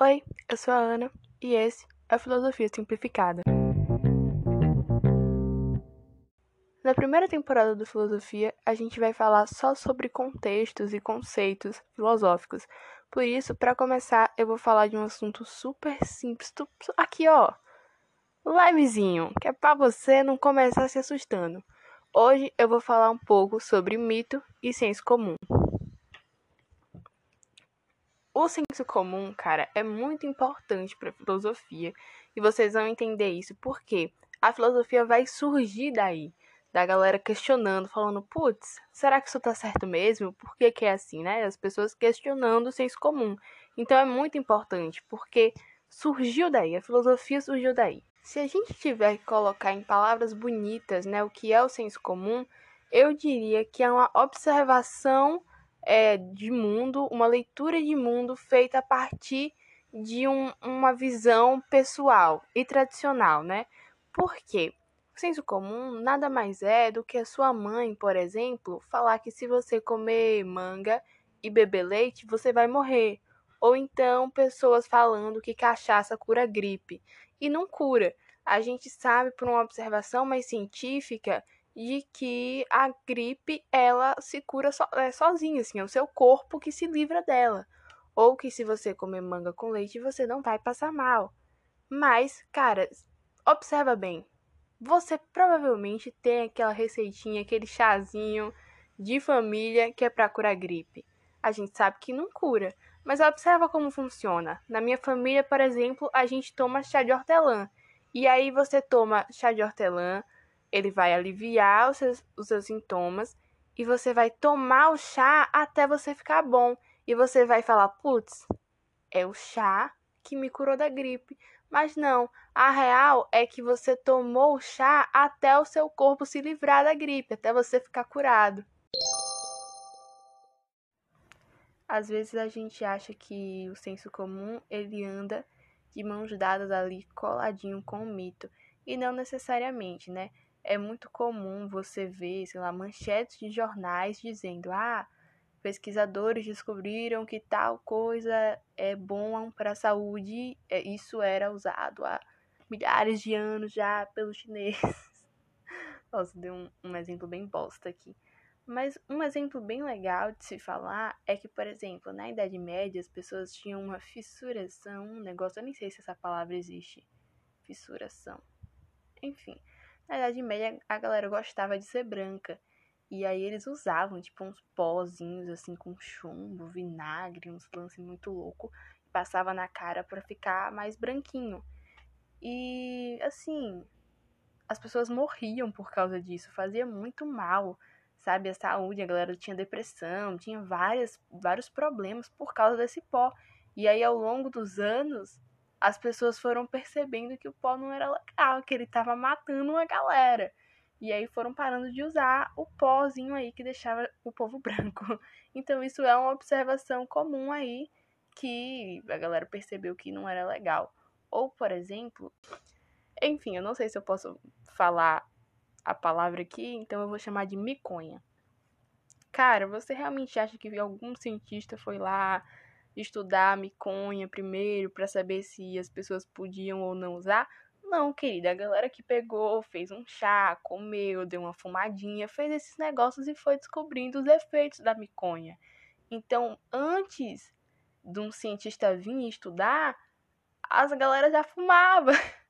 Oi, eu sou a Ana e esse é a Filosofia Simplificada. Na primeira temporada do Filosofia, a gente vai falar só sobre contextos e conceitos filosóficos. Por isso, para começar, eu vou falar de um assunto super simples, aqui ó, levezinho, que é para você não começar se assustando. Hoje eu vou falar um pouco sobre mito e senso comum. O senso comum, cara, é muito importante para a filosofia e vocês vão entender isso porque a filosofia vai surgir daí, da galera questionando, falando, putz, será que isso tá certo mesmo? Por que, que é assim, né? As pessoas questionando o senso comum. Então é muito importante porque surgiu daí, a filosofia surgiu daí. Se a gente tiver que colocar em palavras bonitas, né, o que é o senso comum, eu diria que é uma observação é, de mundo, uma leitura de mundo feita a partir de um, uma visão pessoal e tradicional, né? Por quê? O senso comum nada mais é do que a sua mãe, por exemplo, falar que se você comer manga e beber leite, você vai morrer. Ou então pessoas falando que cachaça cura gripe. E não cura. A gente sabe por uma observação mais científica de que a gripe ela se cura so, é, sozinha, assim, é o seu corpo que se livra dela. Ou que se você comer manga com leite, você não vai passar mal. Mas, cara, observa bem. Você provavelmente tem aquela receitinha, aquele chazinho de família que é para curar gripe. A gente sabe que não cura, mas observa como funciona. Na minha família, por exemplo, a gente toma chá de hortelã. E aí você toma chá de hortelã, ele vai aliviar os seus, os seus sintomas e você vai tomar o chá até você ficar bom. E você vai falar, putz, é o chá que me curou da gripe. Mas não, a real é que você tomou o chá até o seu corpo se livrar da gripe, até você ficar curado. Às vezes a gente acha que o senso comum ele anda de mãos dadas ali coladinho com o mito, e não necessariamente, né? É muito comum você ver, sei lá, manchetes de jornais dizendo: ah, pesquisadores descobriram que tal coisa é bom para a saúde. É, isso era usado há milhares de anos já pelos chineses. Nossa, deu um, um exemplo bem bosta aqui. Mas um exemplo bem legal de se falar é que, por exemplo, na Idade Média as pessoas tinham uma fissuração, um negócio, eu nem sei se essa palavra existe. Fissuração. Enfim, na Idade Média, a galera gostava de ser branca. E aí eles usavam, tipo, uns pozinhos, assim, com chumbo, vinagre, uns lances muito louco. Passava na cara para ficar mais branquinho. E, assim, as pessoas morriam por causa disso. Fazia muito mal, sabe? A saúde, a galera tinha depressão, tinha várias, vários problemas por causa desse pó. E aí, ao longo dos anos, as pessoas foram percebendo que o pó não era legal, que ele estava matando uma galera. E aí foram parando de usar o pozinho aí que deixava o povo branco. Então isso é uma observação comum aí que a galera percebeu que não era legal. Ou, por exemplo, enfim, eu não sei se eu posso falar a palavra aqui, então eu vou chamar de miconha. Cara, você realmente acha que algum cientista foi lá estudar miconha primeiro para saber se as pessoas podiam ou não usar. Não, querida, a galera que pegou, fez um chá, comeu, deu uma fumadinha, fez esses negócios e foi descobrindo os efeitos da miconha. Então, antes de um cientista vir estudar, as galera já fumava.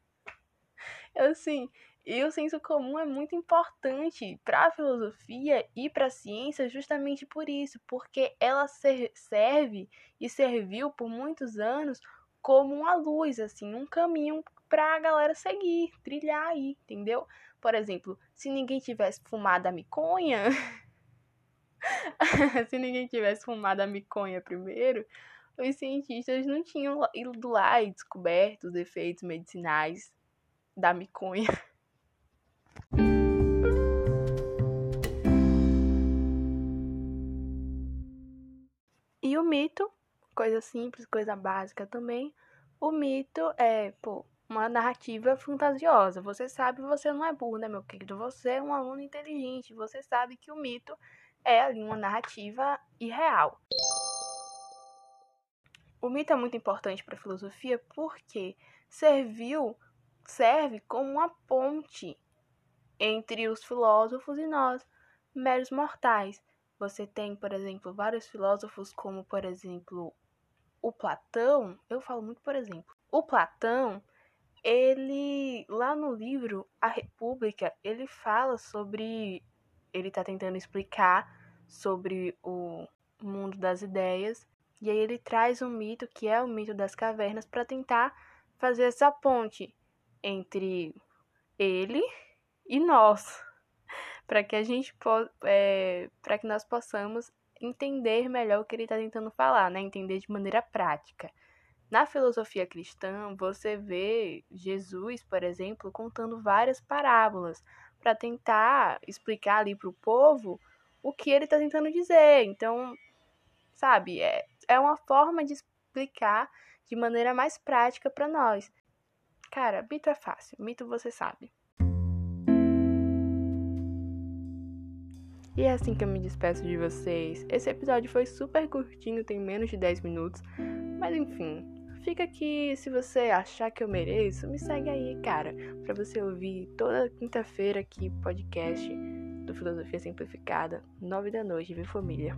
assim, e o senso comum é muito importante para a filosofia e para a ciência justamente por isso, porque ela serve e serviu por muitos anos como uma luz, assim, um caminho para a galera seguir, trilhar aí, entendeu? Por exemplo, se ninguém tivesse fumado a miconha, se ninguém tivesse fumado a miconha primeiro, os cientistas não tinham ido lá e descoberto os efeitos medicinais da miconha. E o mito, coisa simples, coisa básica também. O mito é, pô, uma narrativa fantasiosa. Você sabe, você não é burro, né, meu querido? Você é um aluno inteligente. Você sabe que o mito é ali uma narrativa irreal. o mito é muito importante para a filosofia porque serviu, serve como uma ponte entre os filósofos e nós, meros mortais. Você tem, por exemplo, vários filósofos, como, por exemplo, o Platão. Eu falo muito, por exemplo. O Platão, ele, lá no livro A República, ele fala sobre. Ele está tentando explicar sobre o mundo das ideias. E aí ele traz um mito que é o mito das cavernas para tentar fazer essa ponte entre ele e nós, para que a gente é, para que nós possamos entender melhor o que ele está tentando falar, né? Entender de maneira prática. Na filosofia cristã, você vê Jesus, por exemplo, contando várias parábolas para tentar explicar ali para o povo o que ele está tentando dizer. Então, sabe, é, é uma forma de explicar de maneira mais prática para nós. Cara, mito é fácil, mito você sabe. E é assim que eu me despeço de vocês. Esse episódio foi super curtinho, tem menos de 10 minutos. Mas enfim, fica aqui. Se você achar que eu mereço, me segue aí, cara. Pra você ouvir toda quinta-feira aqui podcast do Filosofia Simplificada, 9 da noite, viu família?